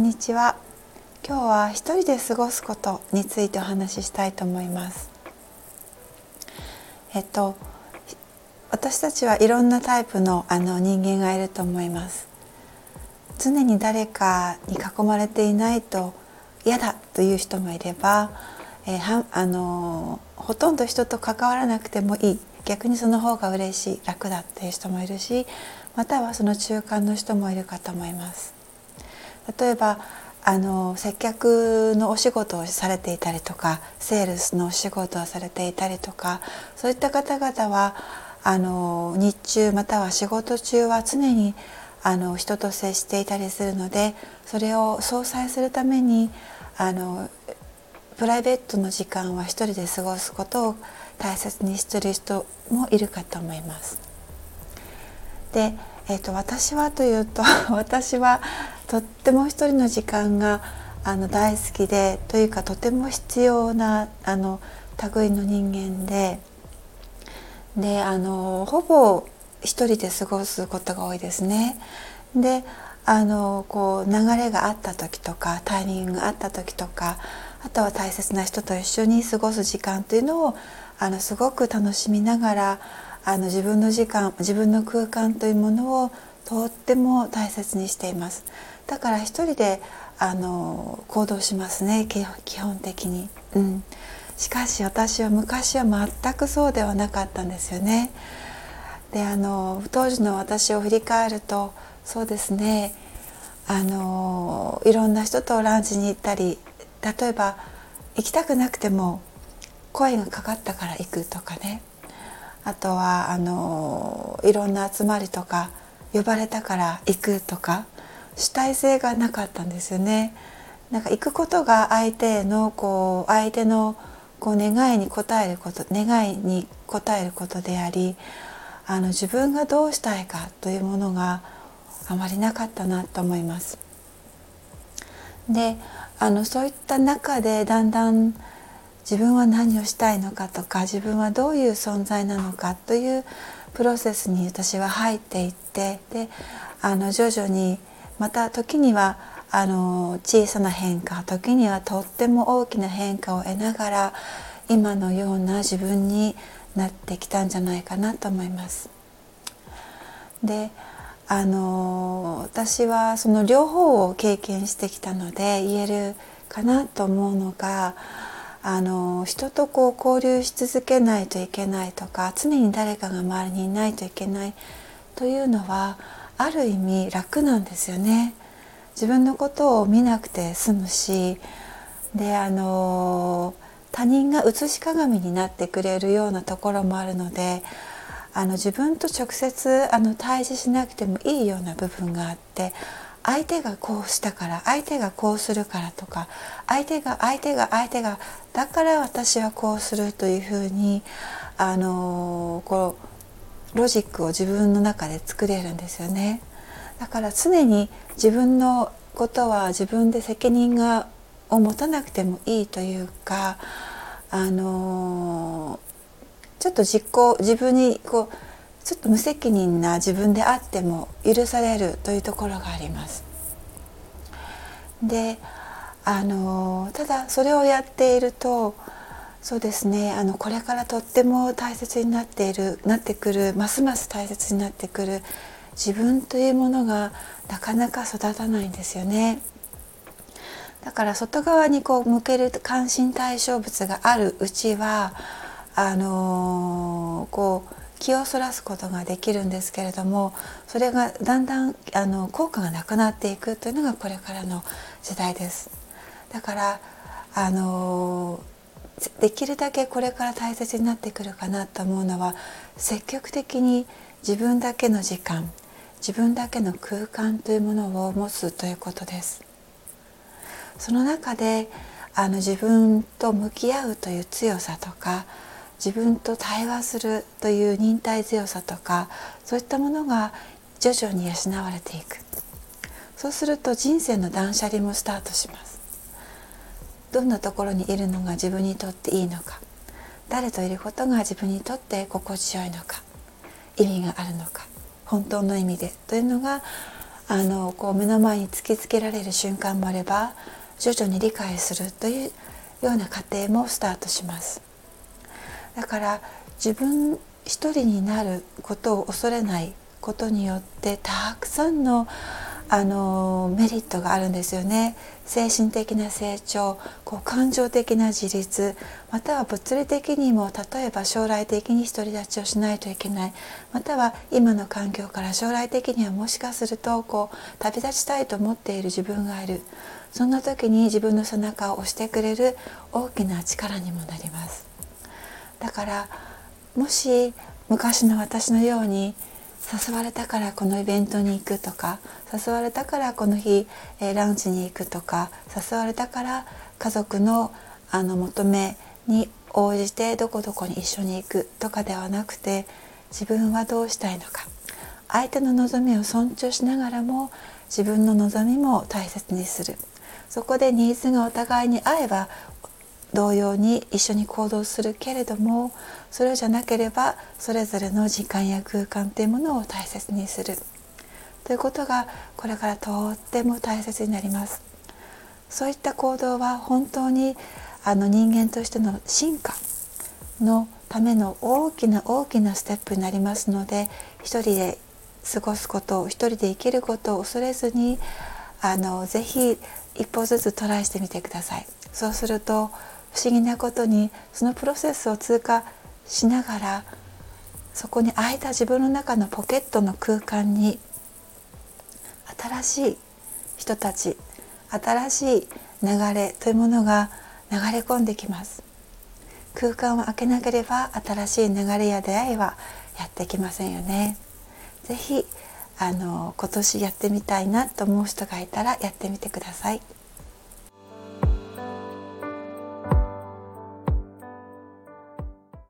んにちは。今日は一人で過ごすことについてお話ししたいと思います。えっと私たちはいろんなタイプのあの人間がいると思います。常に誰かに囲まれていないと嫌だという人もいれば、えー、はあのほとんど人と関わらなくてもいい。逆にその方が嬉しい楽だっていう人もいるしまたはその中間の人もいるかと思います。例えばあの接客のお仕事をされていたりとかセールスのお仕事をされていたりとかそういった方々はあの日中または仕事中は常にあの人と接していたりするのでそれを相殺するためにあのプライベートの時間は一人で過ごすことを大切にしてる人もいるかと思います。で、えーと、私はというと 私はても一人の時間があの大好きでというかとても必要なあの類の人間でであのほぼ一人で過ごすことが多いですね。であのこう流れがあった時とかタイミングがあった時とかあとは大切な人と一緒に過ごす時間というのをあのすごく楽しみながらあの自分の時間自分の空間というものをとっても大切にしています。だから一人であの行動しますね。基本的に、うん、しかし私は昔は全くそうではなかったんですよね。であの当時の私を振り返るとそうですね。あのいろんな人とランチに行ったり例えば行きたくなくても声がかかったから行くとかね。あとはあのいろんな集まりとか呼ばれたから行くとか主体性がなかったんですよね。なんか行くことが相手のこう相手のこう願いに応えること願いに応えることでありあの自分がどうしたいかというものがあまりなかったなと思います。であのそういった中でだんだん自分は何をしたいのかとか自分はどういう存在なのかというプロセスに私は入っていってであの徐々にまた時にはあの小さな変化時にはとっても大きな変化を得ながら今のような自分になってきたんじゃないかなと思います。であの私はその両方を経験してきたので言えるかなと思うのがあの人とこう交流し続けないといけないとか常に誰かが周りにいないといけないというのはある意味楽なんですよね。自分のことを見なくて済むしであの他人が写し鏡になってくれるようなところもあるのであの自分と直接あの対峙しなくてもいいような部分があって相手がこうしたから相手がこうするからとか相手が相手が相手がだから私はこうするというふうにあのこうロジックを自分の中で作れるんですよね。だから常に自分のことは自分で責任がを持たなくてもいいというかあのちょっと実行自分にこうちょっと無責任な自分であっても許されるというところがあります。であのただそれをやっているとそうですねあのこれからとっても大切になっているなってくるますます大切になってくる自分というものがなかなか育たないんですよね。だから外側にこう向ける関心対象物があるうちはあのこう気をそらすことができるんですけれどもそれがだんだんあの効果がなくなっていくというのがこれからの時代です。だからあのできるだけこれから大切になってくるかなと思うのは積極的に自分だけの時間自分だけの空間というものを持つということです。その中であの自分と向き合うという強さとか自分と対話するという忍耐強さとかそういったものが徐々に養われていく。そうすると人生の断捨離もスタートします。どんなところにいるのが自分にとっていいのか。誰といることが自分にとって心地よいのか。意味があるのか。本当の意味で。というのがあのこう目の前に突きつけられる瞬間もあれば徐々に理解するというような過程もスタートします。だから自分一人になることを恐れないことによってたくさんのあのメリットがあるんですよね。精神的な成長こう感情的な自立または物理的にも例えば将来的に独り立ちをしないといけないまたは今の環境から将来的にはもしかするとこう旅立ちたいと思っている自分がいる。そんな時に自分の背中を押してくれる大きな力にもなります。だからもし昔の私のように誘われたからこのイベントに行くとか誘われたからこの日、えー、ランチに行くとか誘われたから家族のあの求めに応じてどこどこに一緒に行くとかではなくて自分はどうしたいのか。相手の望みを尊重しながらも自分の望みも大切にする。そこでニーズがお互いに合えば同様に一緒に行動するけれどもそれじゃなければそれぞれの時間や空間というものを大切にする。ということがこれからとっても大切になります。そういった行動は本当にあの人間としての進化のための大きな大きなステップになりますので一人で過ごすことを一人で生きることを恐れずにあのぜひ一歩ずつトライしてみてください。そうすると不思議なことにそのプロセスを通過しながらそこに空いた自分の中のポケットの空間に新しい人たち新しい流れというものが流れ込んできます空間を開けなければ新しい流れや出会いはやってきませんよね是非あの今年やってみたいなと思う人がいたらやってみてください。